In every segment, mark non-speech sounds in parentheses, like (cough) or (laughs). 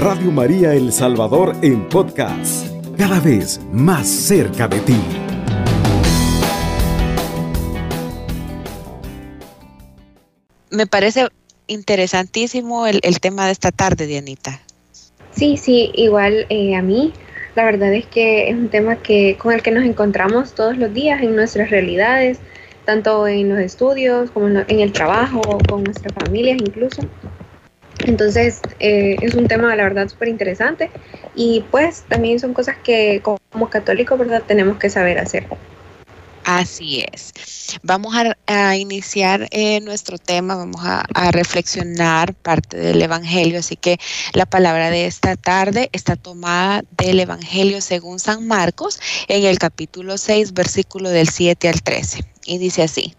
Radio María El Salvador en podcast, cada vez más cerca de ti. Me parece interesantísimo el, tema de esta tarde, Dianita. Sí, sí, igual eh, a mí. La verdad es que es un tema que con el que nos encontramos todos los días en nuestras realidades, tanto en los estudios como en, el trabajo, con nuestras familias incluso. Entonces eh, es un tema, la verdad, súper interesante y pues también son cosas que como católicos, ¿verdad?, tenemos que saber hacer. Así es. Vamos a, iniciar eh, nuestro tema, vamos a, reflexionar parte del Evangelio, así que la palabra de esta tarde está tomada del Evangelio según San Marcos en el capítulo 6, versículo del 7 al 13. Y dice así,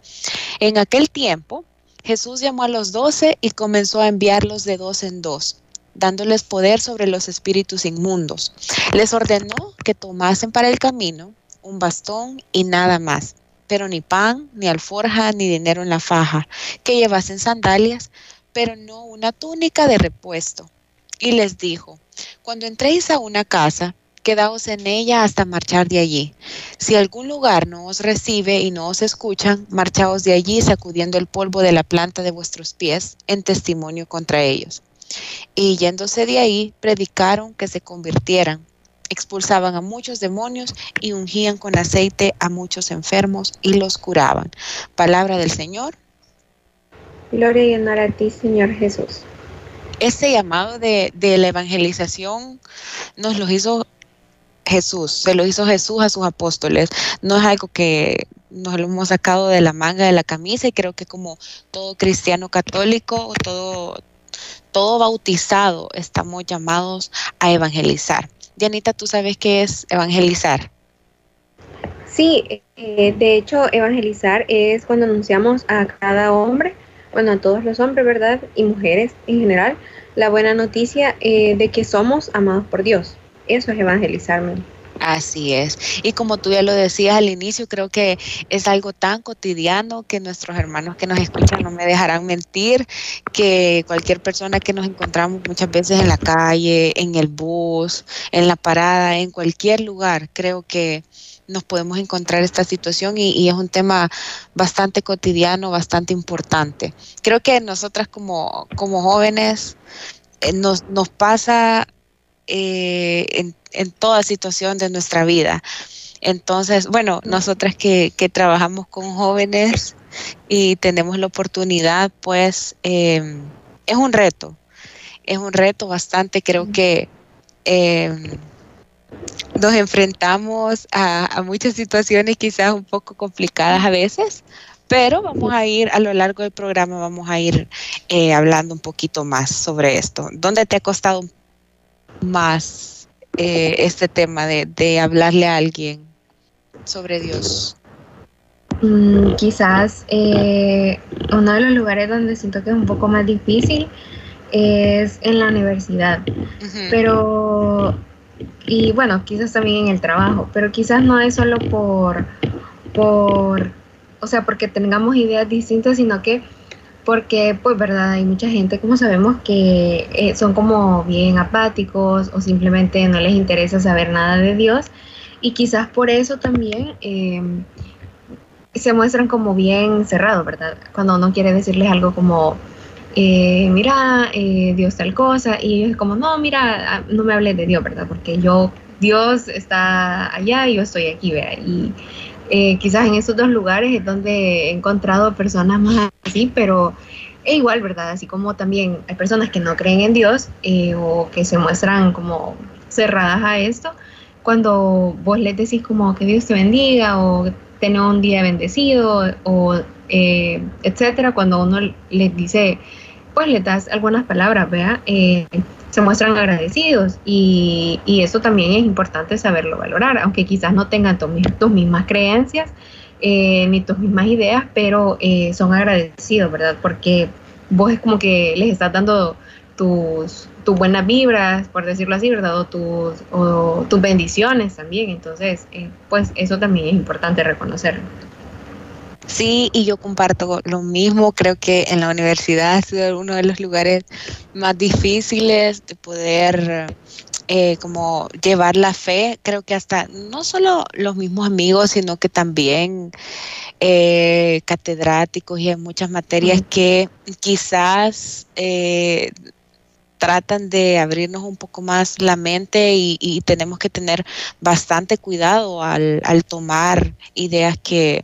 en aquel tiempo Jesús llamó a los doce y comenzó a enviarlos de dos en dos dándoles poder sobre los espíritus inmundos. Les ordenó que tomasen para el camino un bastón y nada más, pero ni pan, ni alforja, ni dinero en la faja, que llevasen sandalias, pero no una túnica de repuesto. Y les dijo, cuando entréis a una casa, quedaos en ella hasta marchar de allí. Si algún lugar no os recibe y no os escuchan, marchaos de allí sacudiendo el polvo de la planta de vuestros pies en testimonio contra ellos. Y yéndose de ahí, predicaron que se convirtieran expulsaban a muchos demonios y ungían con aceite a muchos enfermos y los curaban. Palabra del Señor. Gloria y honor a ti, Señor Jesús. Este llamado de, la evangelización nos lo hizo Jesús, se lo hizo Jesús a sus apóstoles. No es algo que nos lo hemos sacado de la manga de la camisa y creo que como todo cristiano católico, todo, todo bautizado, estamos llamados a evangelizar. Dianita, ¿tú sabes qué es evangelizar? Sí, eh, de hecho, evangelizar es cuando anunciamos a cada hombre, bueno, a todos los hombres, ¿verdad? Y mujeres en general, la buena noticia eh, de que somos amados por Dios. Eso es evangelizarme. Así es. Y como tú ya lo decías al inicio, creo que es algo tan cotidiano que nuestros hermanos que nos escuchan no me dejarán mentir, que cualquier persona que nos encontramos muchas veces en la calle, en el bus, en la parada, en cualquier lugar, creo que nos podemos encontrar esta situación y, es un tema bastante cotidiano, bastante importante. Creo que nosotras como, como jóvenes eh, nos, nos pasa eh, en en toda situación de nuestra vida. Entonces, bueno, nosotras que, trabajamos con jóvenes y tenemos la oportunidad, pues em, es un reto, es un reto bastante, creo que em, nos enfrentamos a, muchas situaciones quizás un poco complicadas a veces, pero vamos a ir a lo largo del programa, vamos a ir eh, hablando un poquito más sobre esto. ¿Dónde te ha costado más eh, este tema de, hablarle a alguien sobre Dios? Mm, quizás eh, uno de los lugares donde siento que es un poco más difícil es en la universidad, pero y bueno, quizás también en el trabajo, pero quizás no es solo por, por, o sea, porque tengamos ideas distintas, sino que porque pues verdad hay mucha gente como sabemos que eh, son como bien apáticos o simplemente no les interesa saber nada de Dios y quizás por eso también em, se muestran como bien cerrados, ¿verdad? Cuando uno quiere decirles algo como, eh, mira, eh, Dios tal cosa, y ellos como, no, mira, ah, no me hables de Dios, ¿verdad? Porque yo, Dios está allá y yo estoy aquí, ¿verdad? Y eh, quizás en esos dos lugares es donde he encontrado personas más así, pero es igual, ¿verdad? Así como también hay personas que no creen en Dios eh, o que se muestran como cerradas a esto, cuando vos les decís como que Dios te bendiga o tener un día bendecido o eh, etcétera, cuando uno les dice, pues le das algunas palabras, ¿vea? Se muestran agradecidos y, y, eso también es importante saberlo valorar, aunque quizás no tengan tus, mismas creencias eh, ni tus mismas ideas, pero eh, son agradecidos, ¿verdad? Porque vos es como que les estás dando tus, tus buenas vibras, por decirlo así, ¿verdad? O tus, o tus bendiciones también, entonces, eh, pues eso también es importante reconocerlo. Sí, y yo comparto lo mismo. Creo que en la universidad ha sido uno de los lugares más difíciles de poder eh, como llevar la fe. Creo que hasta no solo los mismos amigos, sino que también eh, catedráticos y en muchas materias que quizás eh, tratan de abrirnos un poco más la mente y, tenemos que tener bastante cuidado al, tomar ideas que,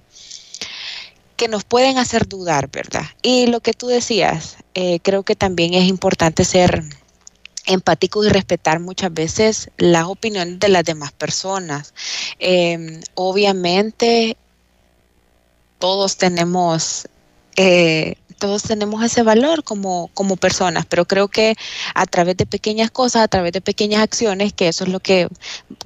que nos pueden hacer dudar, ¿verdad? Y lo que tú decías, eh, creo que también es importante ser empático y respetar muchas veces las opiniones de las demás personas. Em, obviamente, todos tenemos eh, todos tenemos ese valor como, como personas, pero creo que a través de pequeñas cosas, a través de pequeñas acciones, que eso es lo que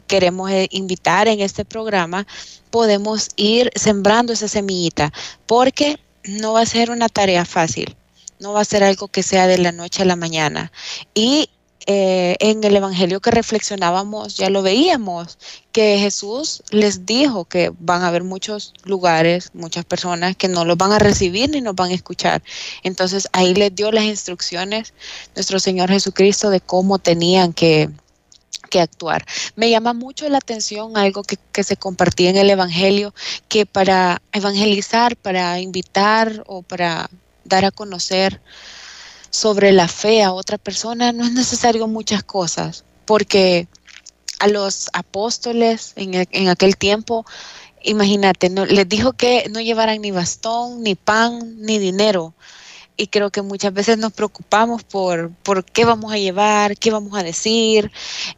queremos eh, invitar en este programa, podemos ir sembrando esa semillita, porque no va a ser una tarea fácil, no va a ser algo que sea de la noche a la mañana. Y eh, en el Evangelio que reflexionábamos, ya lo veíamos, que Jesús les dijo que van a haber muchos lugares, muchas personas que no los van a recibir ni nos van a escuchar. Entonces ahí les dio las instrucciones nuestro Señor Jesucristo de cómo tenían que, que actuar. Me llama mucho la atención algo que, que, se compartía en el Evangelio, que para evangelizar, para invitar o para dar a conocer sobre la fe a otra persona, no es necesario muchas cosas, porque a los apóstoles en, en aquel tiempo, imagínate, no, les dijo que no llevaran ni bastón, ni pan, ni dinero. Y creo que muchas veces nos preocupamos por, por qué vamos a llevar, qué vamos a decir.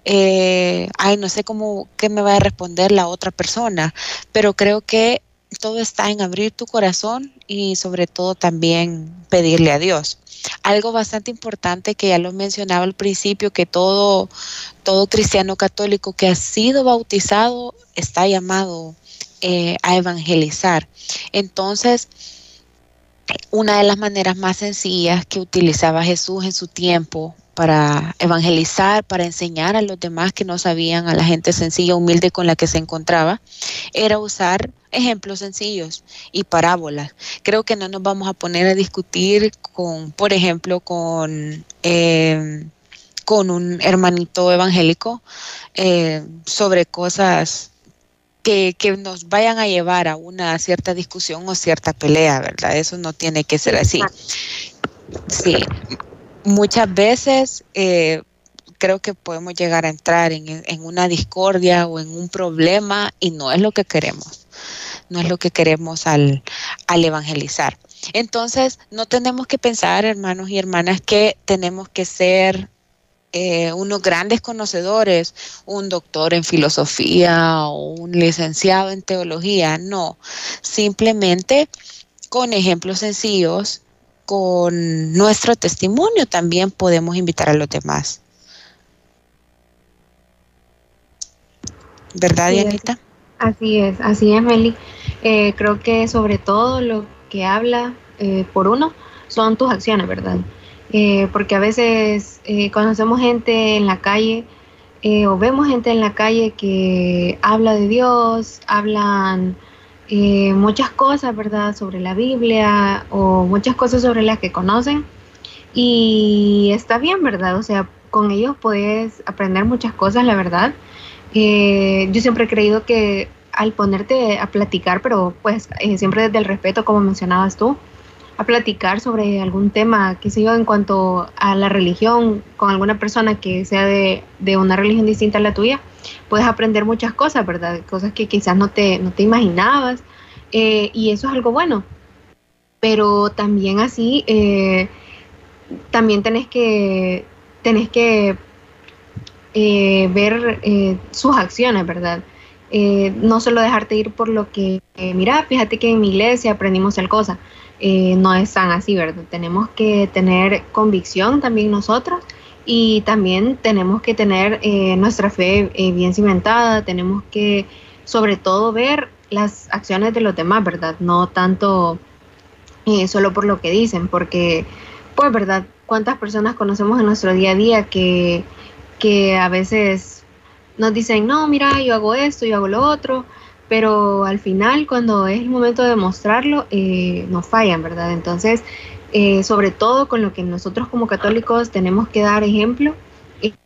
Eh, ay, no sé cómo, qué me va a responder la otra persona. Pero creo que todo está en abrir tu corazón y sobre todo también pedirle a Dios. Algo bastante importante que ya lo mencionaba al principio, que todo, todo cristiano católico que ha sido bautizado está llamado eh, a evangelizar. Entonces, una de las maneras más sencillas que utilizaba Jesús en su tiempo para evangelizar, para enseñar a los demás que no sabían, a la gente sencilla, humilde con la que se encontraba, era usar ejemplos sencillos y parábolas. Creo que no nos vamos a poner a discutir con, por ejemplo, con, eh, con un hermanito evangélico eh, sobre cosas que, que, nos vayan a llevar a una cierta discusión o cierta pelea, ¿verdad? Eso no tiene que ser así. Sí, muchas veces eh, creo que podemos llegar a entrar en, una discordia o en un problema y no es lo que queremos, no es lo que queremos al, al evangelizar. Entonces, no tenemos que pensar, hermanos y hermanas, que tenemos que ser eh, unos grandes conocedores, un doctor en filosofía o un licenciado en teología, no, simplemente con ejemplos sencillos con nuestro testimonio también podemos invitar a los demás. ¿Verdad, Dianita? Así es, así es, Meli. Eh, creo que sobre todo lo que habla eh, por uno son tus acciones, ¿verdad? Eh, porque a veces conocemos gente en la calle o vemos gente en la calle que habla de Dios, hablan eh, muchas cosas, ¿verdad?, sobre la Biblia o muchas cosas sobre las que conocen. Y está bien, ¿verdad? O sea, con ellos puedes aprender muchas cosas, la verdad. Eh, yo siempre he creído que al ponerte a platicar, pero pues eh, siempre desde el respeto, como mencionabas tú, a platicar sobre algún tema, qué sé yo, en cuanto a la religión, con alguna persona que sea de, de una religión distinta a la tuya, puedes aprender muchas cosas, ¿verdad? Cosas que quizás no te, no te imaginabas, eh, y eso es algo bueno. Pero también así, eh, también tenés que, tenés que eh, ver sus acciones, ¿verdad? no solo dejarte ir por lo que, mira, fíjate que en mi iglesia aprendimos tal cosa. No es tan así, ¿verdad? Tenemos que tener convicción también nosotros y también tenemos que tener eh, nuestra fe eh, bien cimentada, tenemos que sobre todo ver las acciones de los demás, ¿verdad? No tanto eh, solo por lo que dicen, porque, pues, ¿verdad? ¿Cuántas personas conocemos en nuestro día a día que, que a veces nos dicen, no, mira, yo hago esto, yo hago lo otro, pero al final cuando es el momento de mostrarlo, eh, nos fallan, ¿verdad? Entonces, eh, sobre todo con lo que nosotros como católicos tenemos que dar ejemplo,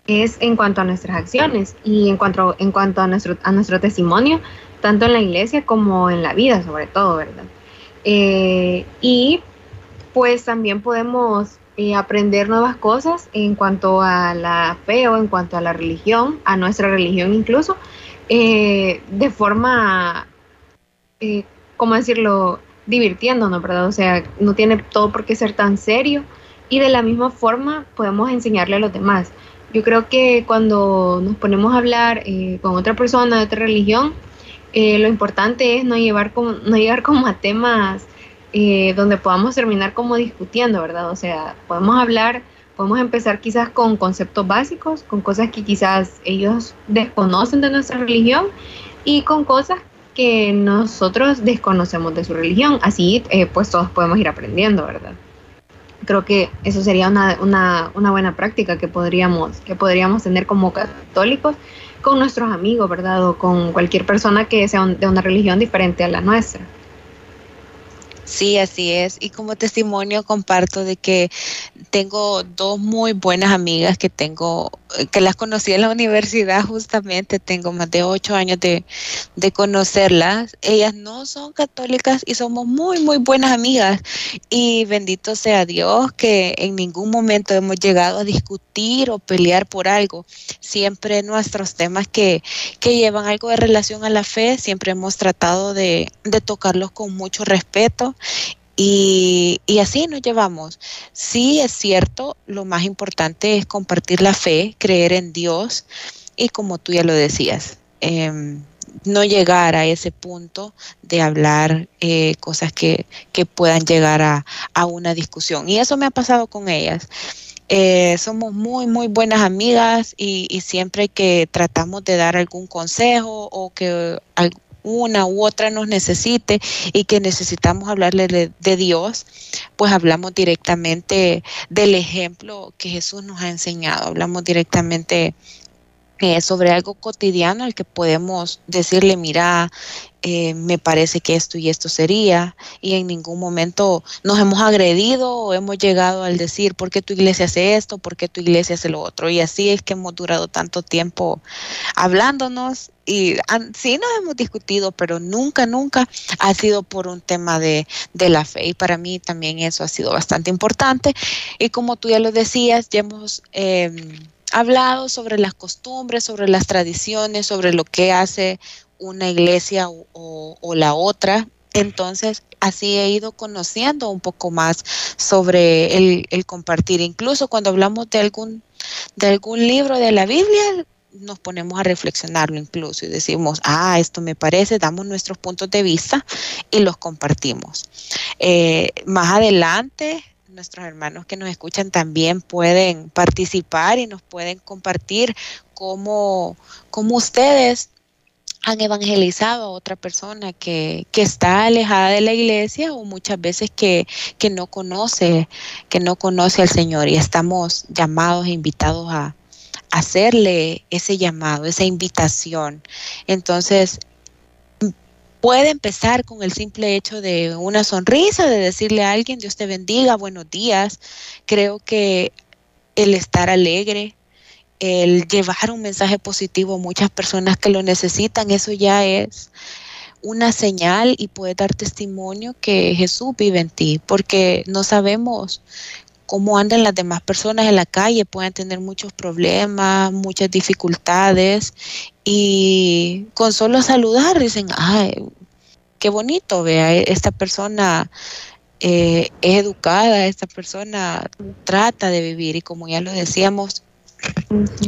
es en cuanto a nuestras acciones y en cuanto, en cuanto a, nuestro, a nuestro testimonio, tanto en la iglesia como en la vida, sobre todo, ¿verdad? Eh, y pues también podemos eh, aprender nuevas cosas en cuanto a la fe o en cuanto a la religión, a nuestra religión incluso, eh, de forma, ¿cómo decirlo?, divirtiéndonos, ¿verdad? O sea, no tiene todo por qué ser tan serio y de la misma forma podemos enseñarle a los demás. Yo creo que cuando nos ponemos a hablar eh, con otra persona de otra religión, eh, lo importante es no, llevar como, no llegar como a temas eh, donde podamos terminar como discutiendo, ¿verdad? O sea, podemos hablar, podemos empezar quizás con conceptos básicos, con cosas que quizás ellos desconocen de nuestra religión y con cosas que nosotros desconocemos de su religión. Así, pues todos podemos ir aprendiendo, ¿verdad? creo que eso sería una, una, una, buena práctica que podríamos, que podríamos tener como católicos con nuestros amigos, ¿verdad? O con cualquier persona que sea de una religión diferente a la nuestra. Sí, así es. Y como testimonio comparto de que tengo dos muy buenas amigas que tengo, que las conocí en la universidad justamente, tengo más de ocho años de, de conocerlas. Ellas no son católicas y somos muy, muy buenas amigas. Y bendito sea Dios que en ningún momento hemos llegado a discutir o pelear por algo. Siempre nuestros temas que, que llevan algo de relación a la fe, siempre hemos tratado de, de tocarlos con mucho respeto y, así nos llevamos. Sí es cierto, lo más importante es compartir la fe, creer en Dios y como tú ya lo decías, em, no llegar a ese punto de hablar eh, cosas que, puedan llegar a, una discusión. Y eso me ha pasado con ellas. Eh, somos muy, muy buenas amigas y, siempre que tratamos de dar algún consejo o que una u otra nos necesite y que necesitamos hablarle de, Dios, pues hablamos directamente del ejemplo que Jesús nos ha enseñado, hablamos directamente eh, sobre algo cotidiano al que podemos decirle, mira, eh, me parece que esto y esto sería, y en ningún momento nos hemos agredido o hemos llegado al decir, ¿por qué tu iglesia hace esto? ¿Por qué tu iglesia hace lo otro? Y así es que hemos durado tanto tiempo hablándonos y sí nos hemos discutido, pero nunca, nunca ha sido por un tema de, de, la fe. Y para mí también eso ha sido bastante importante. Y como tú ya lo decías, ya hemos... Eh, hablado sobre las costumbres, sobre las tradiciones, sobre lo que hace una iglesia o, la otra. Entonces, así he ido conociendo un poco más sobre el, compartir. Incluso cuando hablamos de algún, de algún libro de la Biblia, nos ponemos a reflexionarlo incluso y decimos, ah, esto me parece, damos nuestros puntos de vista y los compartimos. Eh, más adelante nuestros hermanos que nos escuchan también pueden participar y nos pueden compartir cómo, cómo ustedes han evangelizado a otra persona que, que, está alejada de la iglesia o muchas veces que, que, no conoce, que no conoce al Señor y estamos llamados e invitados a hacerle ese llamado, esa invitación. Entonces, puede empezar con el simple hecho de una sonrisa, de decirle a alguien, Dios te bendiga, buenos días. Creo que el estar alegre, el llevar un mensaje positivo a muchas personas que lo necesitan, eso ya es una señal y puede dar testimonio que Jesús vive en ti, porque no sabemos cómo andan las demás personas en la calle, pueden tener muchos problemas, muchas dificultades y con solo saludar dicen, ay, qué bonito, vea, esta persona eh, es educada, esta persona trata de vivir y como ya lo decíamos,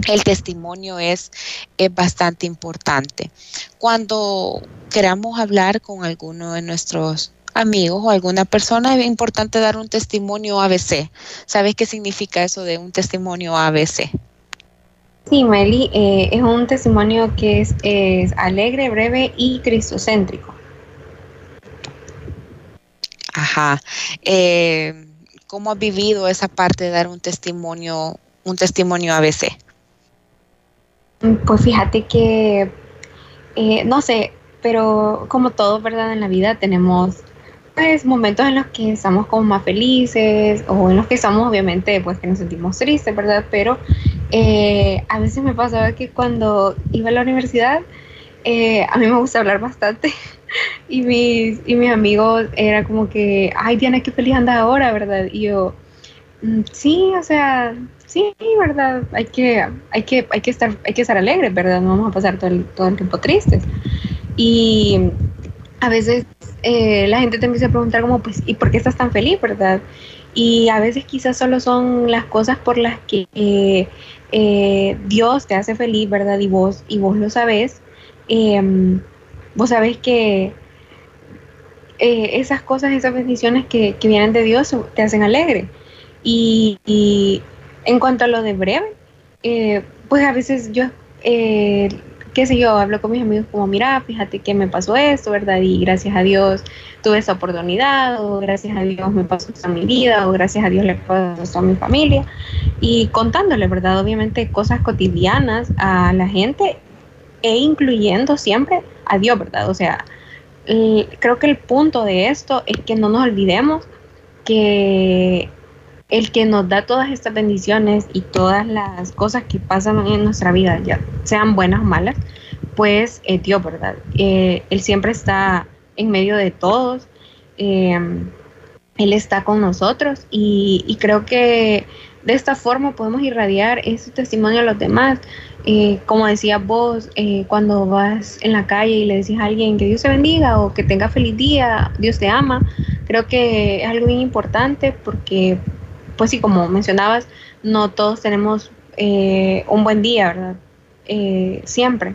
el testimonio es, es, bastante importante. Cuando queramos hablar con alguno de nuestros amigos o alguna persona, es importante dar un testimonio ABC. ¿Sabes qué significa eso de un testimonio ABC? Sí, Meli, eh, es un testimonio que es, alegre, breve y cristocéntrico. Ajá. Eh, ¿Cómo ha vivido esa parte de dar un testimonio, un testimonio ABC? Pues fíjate que, eh, no sé, pero como todo, ¿verdad? En la vida tenemos pues momentos en los que estamos como más felices o en los que estamos obviamente pues que nos sentimos tristes, ¿verdad? Pero eh, a veces me pasaba que cuando iba a la universidad eh, a mí me gusta hablar bastante (laughs) y mis, y mis amigos era como que, ay Diana, qué feliz andas ahora, ¿verdad? Y yo, mm, sí, o sea, sí, ¿verdad? Hay que, hay que, hay que, estar, hay que estar alegres, ¿verdad? No vamos a pasar todo el, todo el tiempo tristes. Y a veces eh, la gente te empieza a preguntar como, pues, ¿y por qué estás tan feliz, verdad? Y a veces quizás solo son las cosas por las que eh, Dios te hace feliz, ¿verdad? Y vos, y vos lo sabes. Em, vos sabés que eh, esas cosas, esas bendiciones que, vienen de Dios te hacen alegre. Y, en cuanto a lo de breve, eh, pues a veces yo, eh, qué sé yo, hablo con mis amigos como, mira, fíjate que me pasó esto, ¿verdad? Y gracias a Dios tuve esa oportunidad, o gracias a Dios me pasó esto en mi vida, o gracias a Dios le pasó esto a mi familia. Y contándole, ¿verdad? Obviamente cosas cotidianas a la gente e incluyendo siempre a Dios, ¿verdad? O sea, creo que el punto de esto es que no nos olvidemos que el que nos da todas estas bendiciones y todas las cosas que pasan en nuestra vida, ya sean buenas o malas, pues es Dios, ¿verdad? Eh, él siempre está en medio de todos, em, Él está con nosotros y, creo que de esta forma podemos irradiar ese testimonio a los demás. Eh, como decías vos, eh, cuando vas en la calle y le decís a alguien que Dios te bendiga o que tenga feliz día, Dios te ama, creo que es algo bien importante porque, pues sí, como mencionabas, no todos tenemos eh, un buen día, ¿verdad? siempre.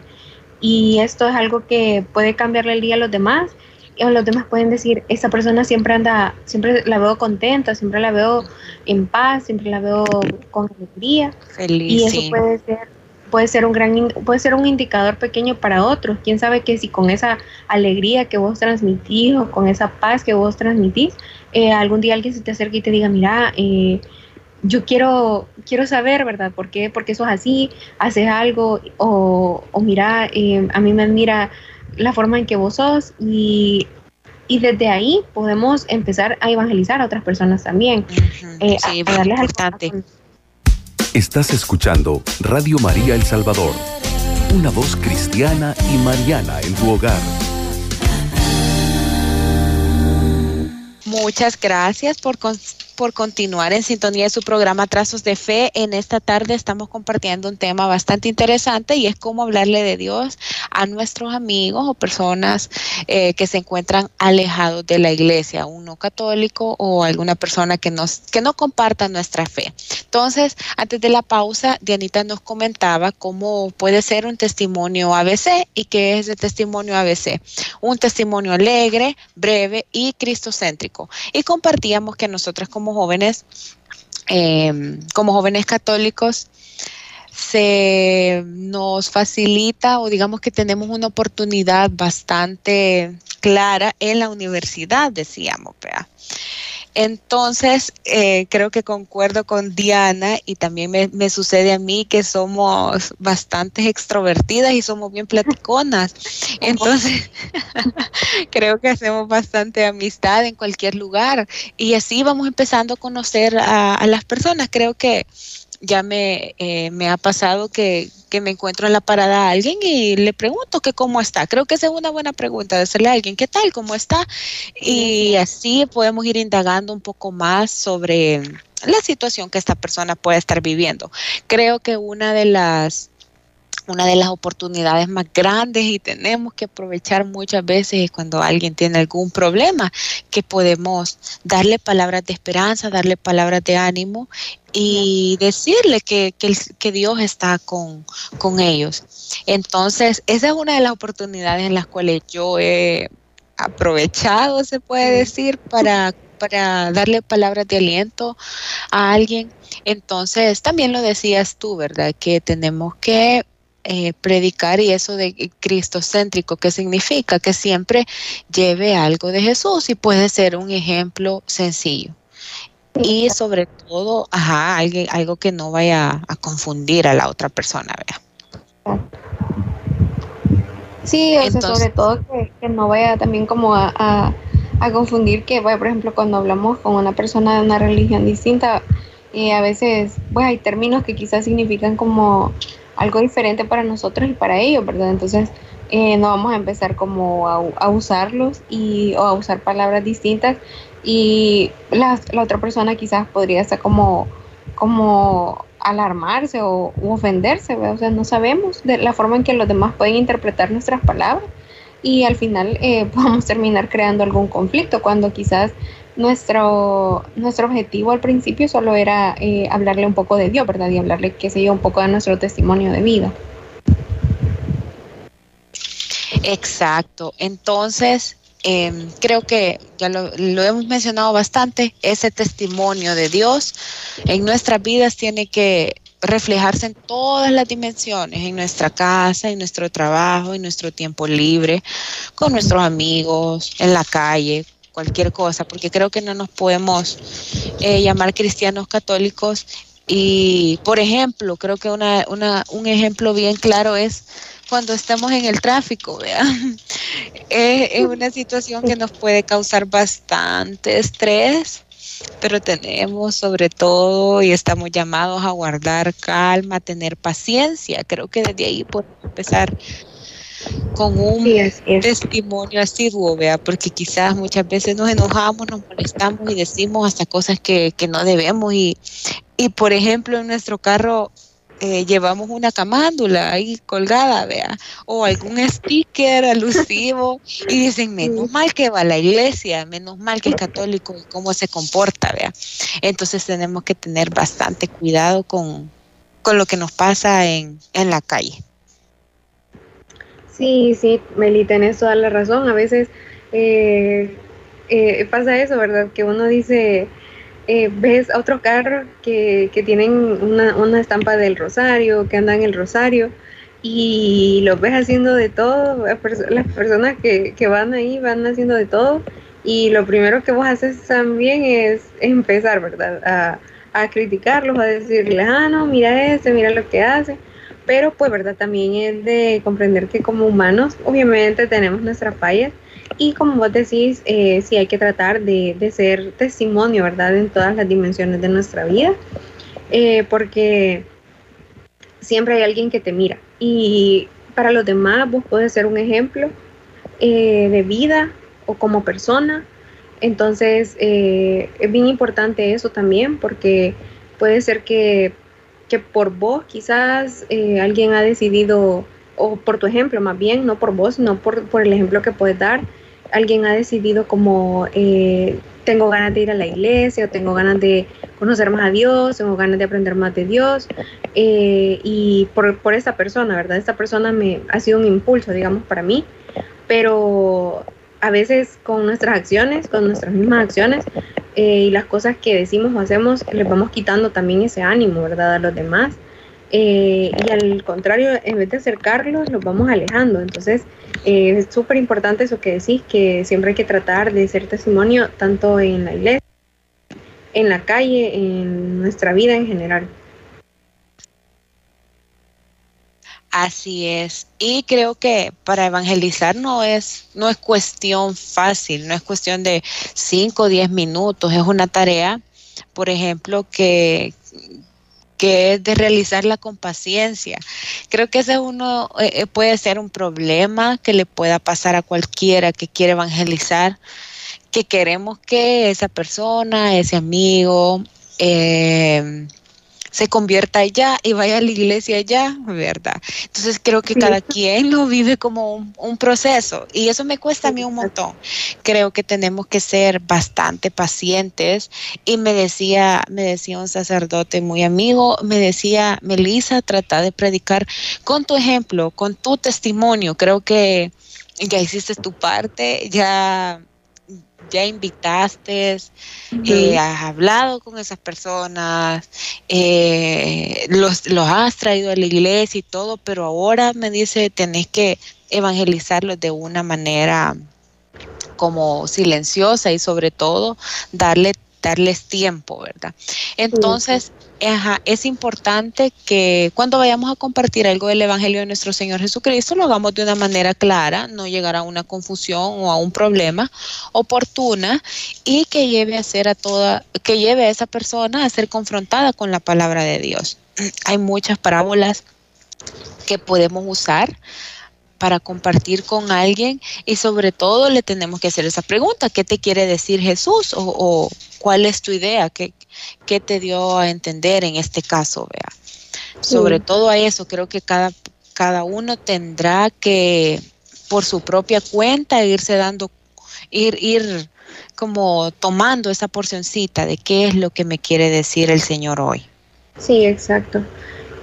Y esto es algo que puede cambiarle el día a los demás y los demás pueden decir, esa persona siempre anda, siempre la veo contenta, siempre la veo en paz, siempre la veo con alegría. Feliz. Y eso puede ser puede ser un gran puede ser un indicador pequeño para otros. Quién sabe que si con esa alegría que vos transmitís o con esa paz que vos transmitís, eh, algún día alguien se te acerque y te diga, mira, eh, yo quiero, quiero saber, ¿verdad? ¿Por qué? Porque eso es así, haces algo o, o mira, eh, a mí me admira la forma en que vos sos y, y desde ahí podemos empezar a evangelizar a otras personas también. sí, a, darles importante. Estás escuchando Radio María El Salvador, una voz cristiana y mariana en tu hogar. Muchas gracias por por continuar en sintonía de su programa Trazos de Fe. En esta tarde estamos compartiendo un tema bastante interesante y es cómo hablarle de Dios a nuestros amigos o personas eh, que se encuentran alejados de la iglesia, un no católico o alguna persona que, nos, que no comparta nuestra fe. Entonces, antes de la pausa, Dianita nos comentaba cómo puede ser un testimonio ABC y qué es el testimonio ABC. Un testimonio alegre, breve y cristocéntrico. Y compartíamos que nosotras como como jóvenes, em, como jóvenes católicos, se nos facilita o digamos que tenemos una oportunidad bastante clara en la universidad, decíamos, ¿verdad? Entonces, eh, creo que concuerdo con Diana y también me, sucede a mí que somos bastante extrovertidas y somos bien platiconas. (laughs) Entonces, (laughs) creo que hacemos bastante amistad en cualquier lugar y así vamos empezando a conocer a, a las personas. Creo que ya me, eh, me ha pasado que, que, me encuentro en la parada a alguien y le pregunto que cómo está. Creo que esa es una buena pregunta, decirle a alguien, ¿qué tal? ¿Cómo está? Y así podemos ir indagando un poco más sobre la situación que esta persona puede estar viviendo. Creo que una de las una de las oportunidades más grandes y tenemos que aprovechar muchas veces cuando alguien tiene algún problema, que podemos darle palabras de esperanza, darle palabras de ánimo y decirle que, que, Dios está con, con ellos. Entonces, esa es una de las oportunidades en las cuales yo he aprovechado, se puede decir, para, para darle palabras de aliento a alguien. Entonces, también lo decías tú, ¿verdad? Que tenemos que eh, predicar y eso de cristocéntrico, que significa que siempre lleve algo de Jesús y puede ser un ejemplo sencillo. Y sobre todo, ajá, algo, algo que no vaya a confundir a la otra persona, ¿verdad? Sí, o sea, sobre todo que, no vaya también como a, confundir que, bueno, por ejemplo, cuando hablamos con una persona de una religión distinta, y a veces pues hay términos que quizás significan como algo diferente para nosotros y para ellos, ¿verdad? Entonces eh, no vamos a empezar como a, usarlos y, o a usar palabras distintas y la, otra persona quizás podría estar como, como alarmarse o ofenderse, ¿verdad? o sea, no sabemos de la forma en que los demás pueden interpretar nuestras palabras y al final eh, (laughs) podemos terminar creando algún conflicto cuando quizás nuestro, nuestro objetivo al principio solo era eh, hablarle un poco de Dios, ¿verdad? Y hablarle, qué sé yo, un poco de nuestro testimonio de vida. Exacto. Entonces, em, creo que ya lo, lo, hemos mencionado bastante, ese testimonio de Dios en nuestras vidas tiene que reflejarse en todas las dimensiones, en nuestra casa, en nuestro trabajo, en nuestro tiempo libre, con nuestros amigos, en la calle, cualquier cosa, porque creo que no nos podemos eh, llamar cristianos católicos. Y, por ejemplo, creo que una, un ejemplo bien claro es cuando estamos en el tráfico, (laughs) es, es una situación que nos puede causar bastante estrés, pero tenemos sobre todo y estamos llamados a guardar calma, tener paciencia. Creo que desde ahí podemos empezar con un testimonio asiduo, vea, porque quizás muchas veces nos enojamos, nos molestamos y decimos hasta cosas que, que no debemos y, y por ejemplo en nuestro carro eh, llevamos una camándula ahí colgada, vea, o algún sticker alusivo y dicen, (laughs) menos mal que va a la iglesia, menos mal que es católico y cómo se comporta, vea. Entonces tenemos que tener bastante cuidado con, con lo que nos pasa en, en la calle. Sí, sí, Meli, tenés toda la razón. A veces eh, eh, pasa eso, ¿verdad? Que uno dice, eh, ves a otro carro que, que tienen una, una, estampa del rosario, que andan el rosario, y los ves haciendo de todo. Las personas que, que van ahí van haciendo de todo. Y lo primero que vos haces también es empezar, ¿verdad? A, a criticarlos, a decirles, ah, no, mira este, mira lo que hace pero pues verdad también es de comprender que como humanos obviamente tenemos nuestras fallas y como vos decís, eh, sí hay que tratar de, de, ser testimonio, ¿verdad? En todas las dimensiones de nuestra vida, eh, porque siempre hay alguien que te mira y para los demás vos puedes ser un ejemplo eh, de vida o como persona. Entonces es bien importante eso también porque puede ser que que por vos quizás eh, alguien ha decidido, o por tu ejemplo más bien, no por vos, sino por, por el ejemplo que puedes dar, alguien ha decidido como eh, tengo ganas de ir a la iglesia o tengo ganas de conocer más a Dios, tengo ganas de aprender más de Dios eh, y por, por esta persona, ¿verdad? Esta persona me ha sido un impulso, digamos, para mí, pero a veces con nuestras acciones, con nuestras mismas acciones, eh, y las cosas que decimos o hacemos, les vamos quitando también ese ánimo, ¿verdad?, a los demás. Eh, y al contrario, en vez de acercarlos, los vamos alejando. Entonces, eh, es súper importante eso que decís, que siempre hay que tratar de ser testimonio tanto en la iglesia, en la calle, en nuestra vida en general. Así es. Y creo que para evangelizar no es, no es cuestión fácil, no es cuestión de 5 o 10 minutos, es una tarea, por ejemplo, que, que es de realizarla con paciencia. Creo que ese uno eh, eh, puede ser un problema que le pueda pasar a cualquiera que quiere evangelizar, que queremos que esa persona, ese amigo, eh, se convierta allá y vaya a la iglesia allá, ¿verdad? Entonces creo que cada quien lo vive como un, proceso y eso me cuesta a mí un montón. Creo que tenemos que ser bastante pacientes y me decía, me decía un sacerdote muy amigo, me decía, Melissa, trata de predicar con tu ejemplo, con tu testimonio. Creo que ya hiciste tu parte, ya ya invitaste, eh, has hablado con esas personas, eh, los, los has traído a la iglesia y todo, pero ahora me dice, tenés que evangelizarlos de una manera como silenciosa y sobre todo darle darles tiempo, ¿verdad? Entonces, es importante que cuando vayamos a compartir algo del Evangelio de nuestro Señor Jesucristo, lo hagamos de una manera clara, no llegar a una confusión o a un problema oportuna y que lleve a ser a toda, que lleve a esa persona a ser confrontada con la palabra de Dios. (clears throat) Hay muchas parábolas que podemos usar para compartir con alguien y sobre todo le tenemos que hacer esa pregunta, ¿qué te quiere decir Jesús? O, cuál es tu idea, ¿Qué, ¿Qué, te dio a entender en este caso? Vea. Sobre todo a eso, creo que cada, cada uno tendrá que por su propia cuenta irse dando, ir, ir como tomando esa porcioncita de qué es lo que me quiere decir el Señor hoy. Sí, exacto.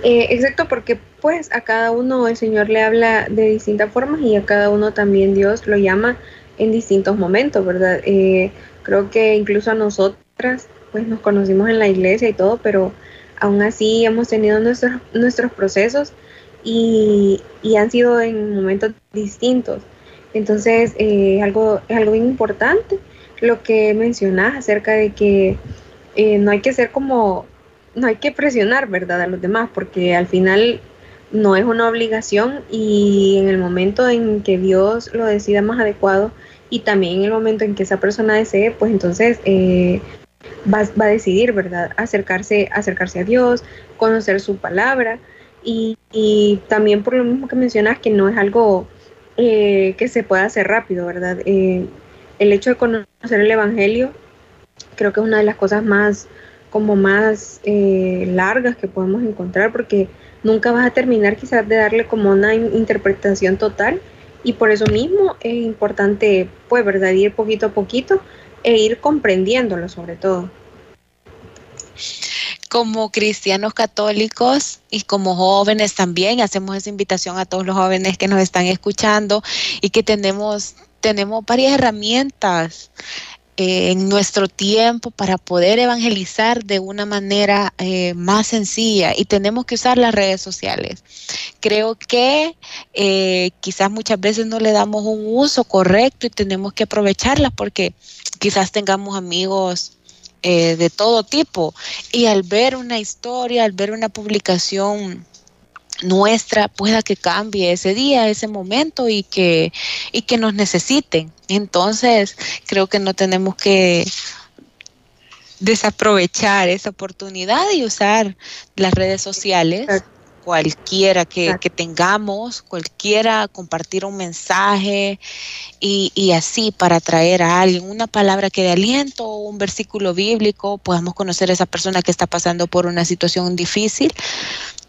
Eh, exacto, porque pues a cada uno el Señor le habla de distintas formas y a cada uno también Dios lo llama en distintos momentos, ¿verdad? Eh, creo que incluso a nosotras pues nos conocimos en la iglesia y todo, pero aún así hemos tenido nuestros, nuestros procesos y, han sido en momentos distintos. Entonces eh, es, algo, es algo importante lo que mencionas acerca de que no hay que ser como no hay que presionar, ¿verdad?, a los demás, porque al final no es una obligación y en el momento en que Dios lo decida más adecuado y también en el momento en que esa persona desee, pues entonces eh, va, a decidir, ¿verdad?, acercarse, acercarse a Dios, conocer su palabra y, también por lo mismo que mencionas que no es algo eh, que se pueda hacer rápido, ¿verdad? Eh, el hecho de conocer el Evangelio creo que es una de las cosas más como más eh, largas que podemos encontrar porque nunca vas a terminar quizás de darle como una interpretación total. Y por eso mismo es importante pues verdad ir poquito a poquito e ir comprendiéndolo sobre todo. Como cristianos católicos y como jóvenes también hacemos esa invitación a todos los jóvenes que nos están escuchando y que tenemos tenemos varias herramientas eh, en nuestro tiempo para poder evangelizar de una manera eh, más sencilla y tenemos que usar las redes sociales. Creo que eh, quizás muchas veces no le damos un uso correcto y tenemos que aprovecharlas porque quizás tengamos amigos de todo tipo y al ver una historia, al ver una publicación nuestra pueda que cambie ese día, ese momento y que, y que nos necesiten. Entonces, creo que no tenemos que desaprovechar esa oportunidad y usar las redes sociales. cualquiera que, tengamos, cualquiera compartir un mensaje y, y, así para traer a alguien una palabra que de aliento un versículo bíblico, podamos conocer a esa persona que está pasando por una situación difícil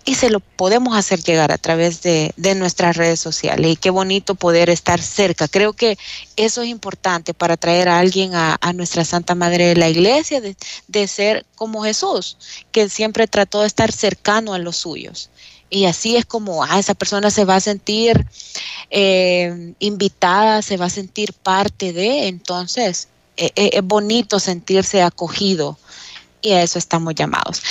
y se lo podemos hacer llegar a través de, nuestras redes sociales. Y qué bonito poder estar cerca. Creo que eso es importante para traer a alguien a, nuestra Santa Madre de la Iglesia, de, ser como Jesús, que siempre trató de estar cercano a los suyos. Y así es como ah, esa persona se va a sentir eh, invitada, se va a sentir parte de, entonces eh, eh, es bonito sentirse acogido y a eso estamos llamados.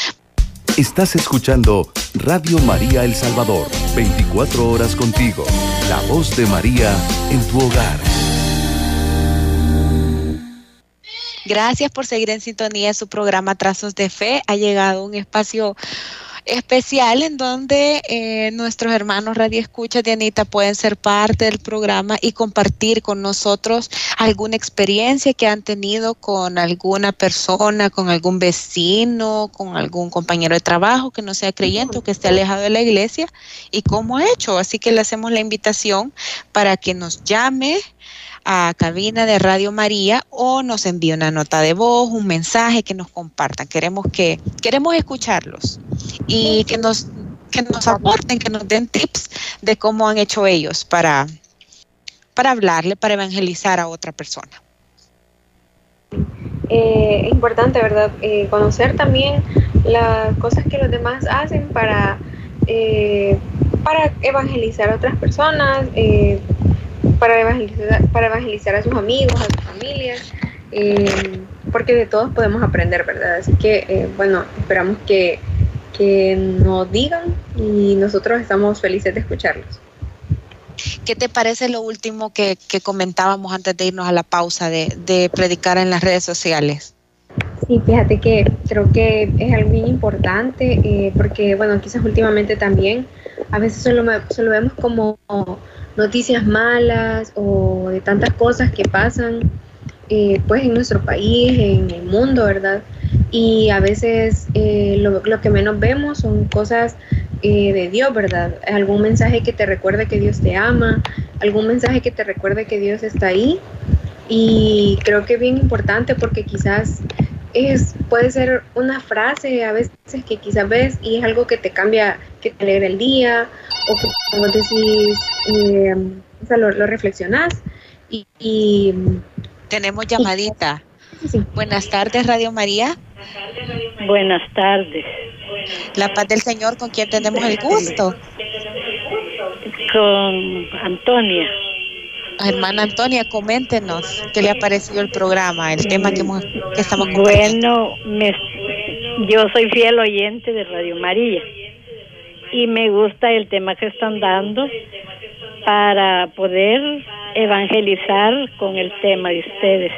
Estás escuchando Radio María El Salvador, 24 horas contigo, la voz de María en tu hogar. Gracias por seguir en sintonía su programa Trazos de Fe. Ha llegado un espacio especial en donde eh, nuestros hermanos Radio Escucha de Anita pueden ser parte del programa y compartir con nosotros alguna experiencia que han tenido con alguna persona, con algún vecino, con algún compañero de trabajo que no sea creyente o que esté alejado de la iglesia y cómo ha hecho. Así que le hacemos la invitación para que nos llame a cabina de Radio María o nos envíe una nota de voz, un mensaje que nos compartan. Queremos que queremos escucharlos y que nos que nos aporten, que nos den tips de cómo han hecho ellos para para hablarle, para evangelizar a otra persona. Eh, es importante, ¿verdad? Eh, conocer también las cosas que los demás hacen para, eh, para evangelizar a otras personas, para evangelizar, para evangelizar a sus amigos, a sus familias, eh, porque de todos podemos aprender, ¿verdad? Así que, eh, bueno, esperamos que, que nos digan y nosotros estamos felices de escucharlos. ¿Qué te parece lo último que, comentábamos antes de irnos a la pausa de, de predicar en las redes sociales? Sí, fíjate que creo que es algo bien importante eh, porque, bueno, quizás últimamente también a veces solo, solo vemos como noticias malas o de tantas cosas que pasan eh, pues en nuestro país, en el mundo, ¿verdad? Y a veces eh, lo, lo, que menos vemos son cosas de Dios, ¿verdad? Algún mensaje que te recuerde que Dios te ama, algún mensaje que te recuerde que Dios está ahí. Y creo que es bien importante porque quizás es, puede ser una frase a veces que quizás ves y es algo que te cambia, que te alegra el día o que como decís, eh, o sea, lo, lo reflexionas y, tenemos llamadita. Buenas tardes, Radio María. Buenas tardes. La paz del Señor, ¿con quién tenemos el gusto? Con Antonia. Hermana Antonia, coméntenos qué le ha parecido el programa, el tema que, estamos Bueno, me, yo soy fiel oyente de Radio María y me gusta el tema que están dando para poder evangelizar con el tema de ustedes.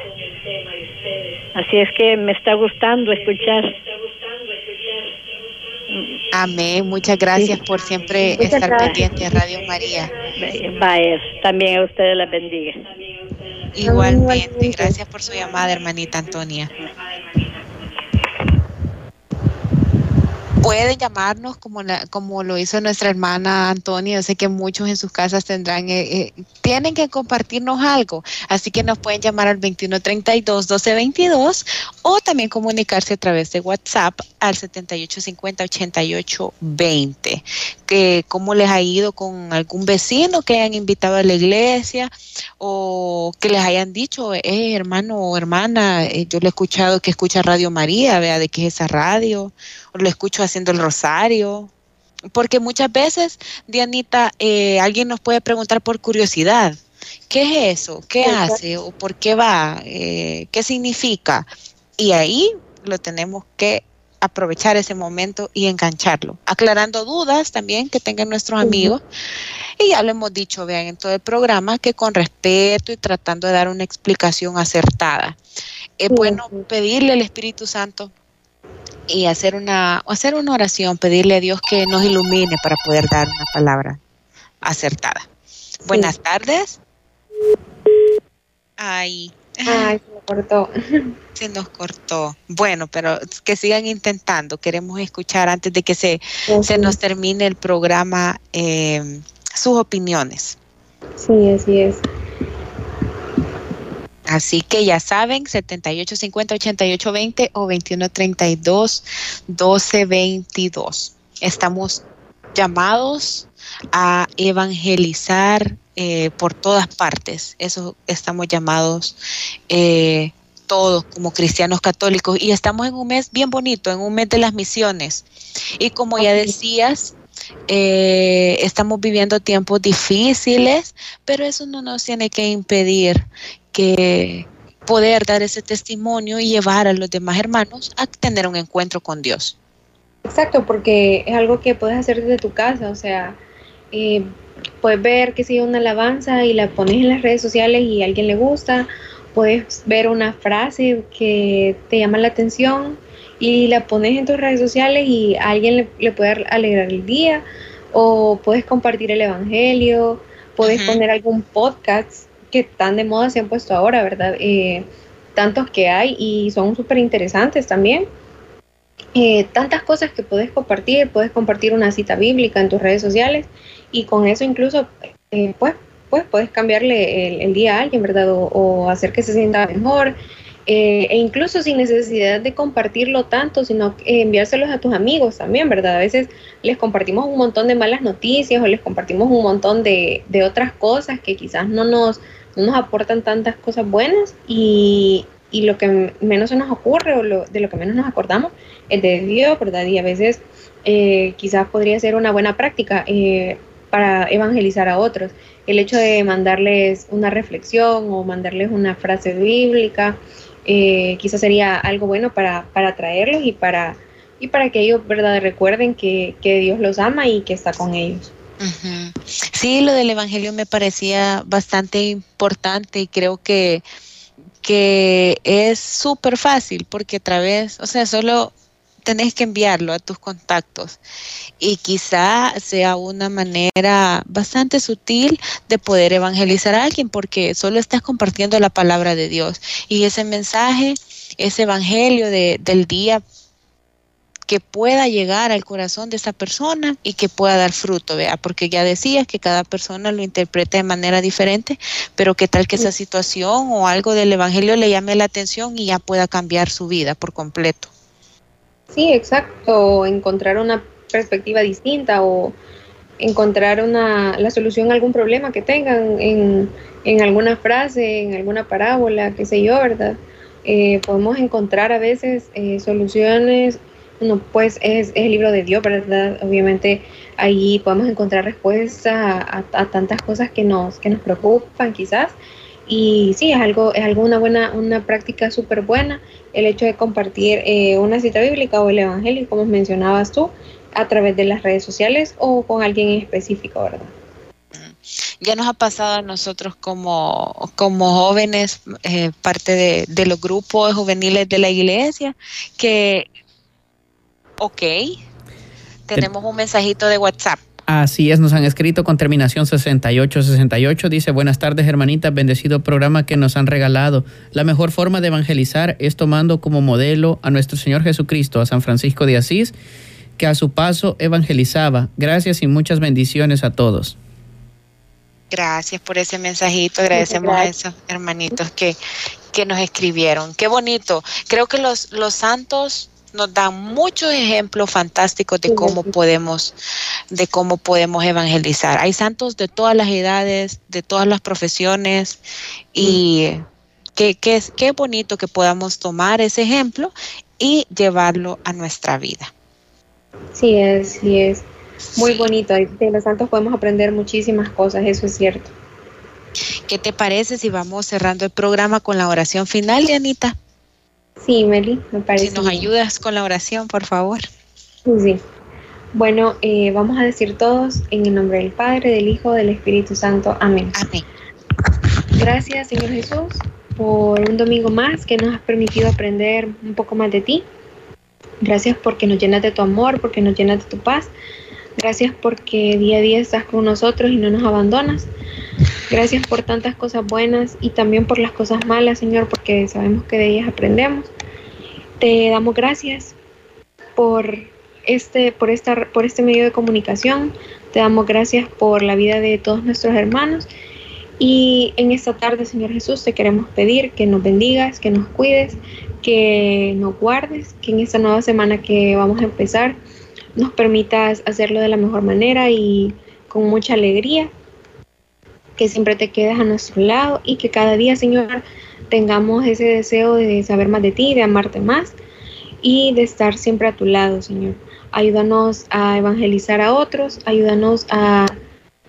Así es que me está gustando escuchar. Amén. Muchas gracias por siempre estar pendiente de Radio María. También a ustedes la bendiga. Igualmente, gracias por su llamada, hermanita Antonia. Pueden llamarnos como, como lo hizo nuestra hermana Antonia. Sé que muchos en sus casas tendrán, eh, eh, tienen que compartirnos algo. Así que nos pueden llamar al 2132-1222 o también comunicarse a través de WhatsApp al 7850-8820. Que cómo les ha ido con algún vecino que hayan invitado a la iglesia o que les hayan dicho, eh, hermano o hermana, eh, yo le he escuchado que escucha Radio María, vea de qué es esa radio lo escucho haciendo el rosario. Porque muchas veces, Dianita, eh, alguien nos puede preguntar por curiosidad, ¿qué es eso? ¿Qué hace? ¿O por qué va? Eh, ¿Qué significa? Y ahí lo tenemos que aprovechar ese momento y engancharlo, aclarando dudas también que tengan nuestros amigos. Y ya lo hemos dicho, vean, en todo el programa, que con respeto y tratando de dar una explicación acertada. Es bueno pedirle al Espíritu Santo y hacer una, hacer una oración, pedirle a Dios que nos ilumine para poder dar una palabra acertada. Buenas tardes. Ay. Ay, se nos cortó. (laughs) Se nos cortó. Bueno, pero que sigan intentando. Queremos escuchar antes de que se, se nos termine el programa eh, sus opiniones. Sí, así es. Así que ya saben, 7850 8820 o 2132 1222. Estamos llamados a evangelizar eh, por todas partes. Eso estamos llamados eh, todos como cristianos católicos. Y estamos en un mes bien bonito, en un mes de las misiones. Y como ya decías, eh, estamos viviendo tiempos difíciles, pero eso no nos tiene que impedir que poder dar ese testimonio y llevar a los demás hermanos a tener un encuentro con Dios. Exacto, porque es algo que puedes hacer desde tu casa, o sea, eh, puedes ver que sigue una alabanza y la pones en las redes sociales y a alguien le gusta, puedes ver una frase que te llama la atención y la pones en tus redes sociales y a alguien le, puede alegrar el día, o puedes compartir el Evangelio, puedes poner algún podcast que tan de moda se han puesto ahora, ¿verdad? Eh, tantos que hay y son súper interesantes también. Eh, tantas cosas que puedes compartir, puedes compartir una cita bíblica en tus redes sociales y con eso incluso eh, pues, pues puedes cambiarle el, día a alguien, ¿verdad? O, hacer que se sienta mejor. e incluso sin necesidad de compartirlo tanto, sino enviárselos a tus amigos también, ¿verdad? A veces les compartimos un montón de malas noticias o les compartimos un montón de otras cosas que quizás no nos, no nos aportan tantas cosas buenas y, lo que menos se nos ocurre o lo, de lo que menos nos acordamos es de Dios, ¿verdad? Y a veces eh, quizás podría ser una buena práctica eh, para evangelizar a otros. El hecho de mandarles una reflexión o mandarles una frase bíblica, eh, quizás sería algo bueno para, para atraerlos y para, y para que ellos, ¿verdad?, recuerden que, que Dios los ama y que está con ellos. Sí, lo del Evangelio me parecía bastante importante y creo que que es súper fácil porque a través, o sea, solo tenés que enviarlo a tus contactos y quizá sea una manera bastante sutil de poder evangelizar a alguien porque solo estás compartiendo la palabra de Dios y ese mensaje, ese evangelio de, del día que pueda llegar al corazón de esa persona y que pueda dar fruto, vea, porque ya decías que cada persona lo interpreta de manera diferente, pero qué tal que esa situación o algo del evangelio le llame la atención y ya pueda cambiar su vida por completo. Sí, exacto, encontrar una perspectiva distinta o encontrar una, la solución a algún problema que tengan en, en alguna frase, en alguna parábola, qué sé yo, ¿verdad? Eh, podemos encontrar a veces eh, soluciones pues es, el libro de Dios, ¿verdad? Obviamente ahí podemos encontrar respuestas a, tantas cosas que nos, que nos preocupan quizás. Y sí, es algo, es algo una buena, una práctica súper buena el hecho de compartir eh, una cita bíblica o el evangelio, como mencionabas tú, a través de las redes sociales o con alguien en específico, ¿verdad? ya nos ha pasado a nosotros como, como jóvenes, eh, parte de, de, los grupos juveniles de la iglesia, que Ok. Tenemos un mensajito de WhatsApp. Así es, nos han escrito con terminación 6868. Dice, buenas tardes hermanitas, bendecido programa que nos han regalado. La mejor forma de evangelizar es tomando como modelo a nuestro Señor Jesucristo, a San Francisco de Asís, que a su paso evangelizaba. Gracias y muchas bendiciones a todos. Gracias por ese mensajito, agradecemos a esos hermanitos que, que nos escribieron. Qué bonito. Creo que los, los santos nos dan muchos ejemplos fantásticos de cómo podemos de cómo podemos evangelizar. Hay santos de todas las edades, de todas las profesiones y qué, qué, bonito que podamos tomar ese ejemplo y llevarlo a nuestra vida. Sí es, sí es. Muy bonito. De los santos podemos aprender muchísimas cosas, eso es cierto. ¿Qué te parece si vamos cerrando el programa con la oración final, Dianita? Sí, Meli, me parece. Si nos ayudas con la oración, por favor. Sí. Bueno, eh, vamos a decir todos en el nombre del Padre, del Hijo, del Espíritu Santo. Amén. Amén. Gracias, Señor Jesús, por un domingo más que nos has permitido aprender un poco más de ti. Gracias porque nos llenas de tu amor, porque nos llenas de tu paz. Gracias porque día a día estás con nosotros y no nos abandonas. Gracias por tantas cosas buenas y también por las cosas malas, Señor, porque sabemos que de ellas aprendemos. Te damos gracias por este, por, esta, por este medio de comunicación. Te damos gracias por la vida de todos nuestros hermanos. Y en esta tarde, Señor Jesús, te queremos pedir que nos bendigas, que nos cuides, que nos guardes, que en esta nueva semana que vamos a empezar nos permitas hacerlo de la mejor manera y con mucha alegría que siempre te quedes a nuestro lado y que cada día, Señor, tengamos ese deseo de saber más de ti, de amarte más y de estar siempre a tu lado, Señor. Ayúdanos a evangelizar a otros, ayúdanos a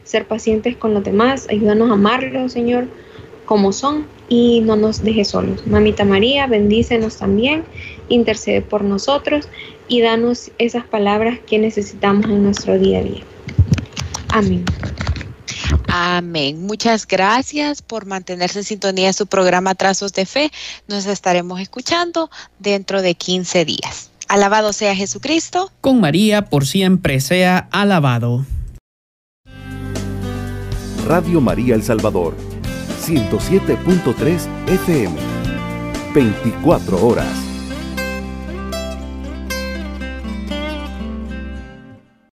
ser pacientes con los demás, ayúdanos a amarlos, Señor, como son y no nos dejes solos. Mamita María, bendícenos también, intercede por nosotros y danos esas palabras que necesitamos en nuestro día a día. Amén. Amén. Muchas gracias por mantenerse en sintonía de su programa Trazos de Fe. Nos estaremos escuchando dentro de 15 días. Alabado sea Jesucristo. Con María por siempre sea alabado. Radio María El Salvador, 107.3 FM, 24 horas.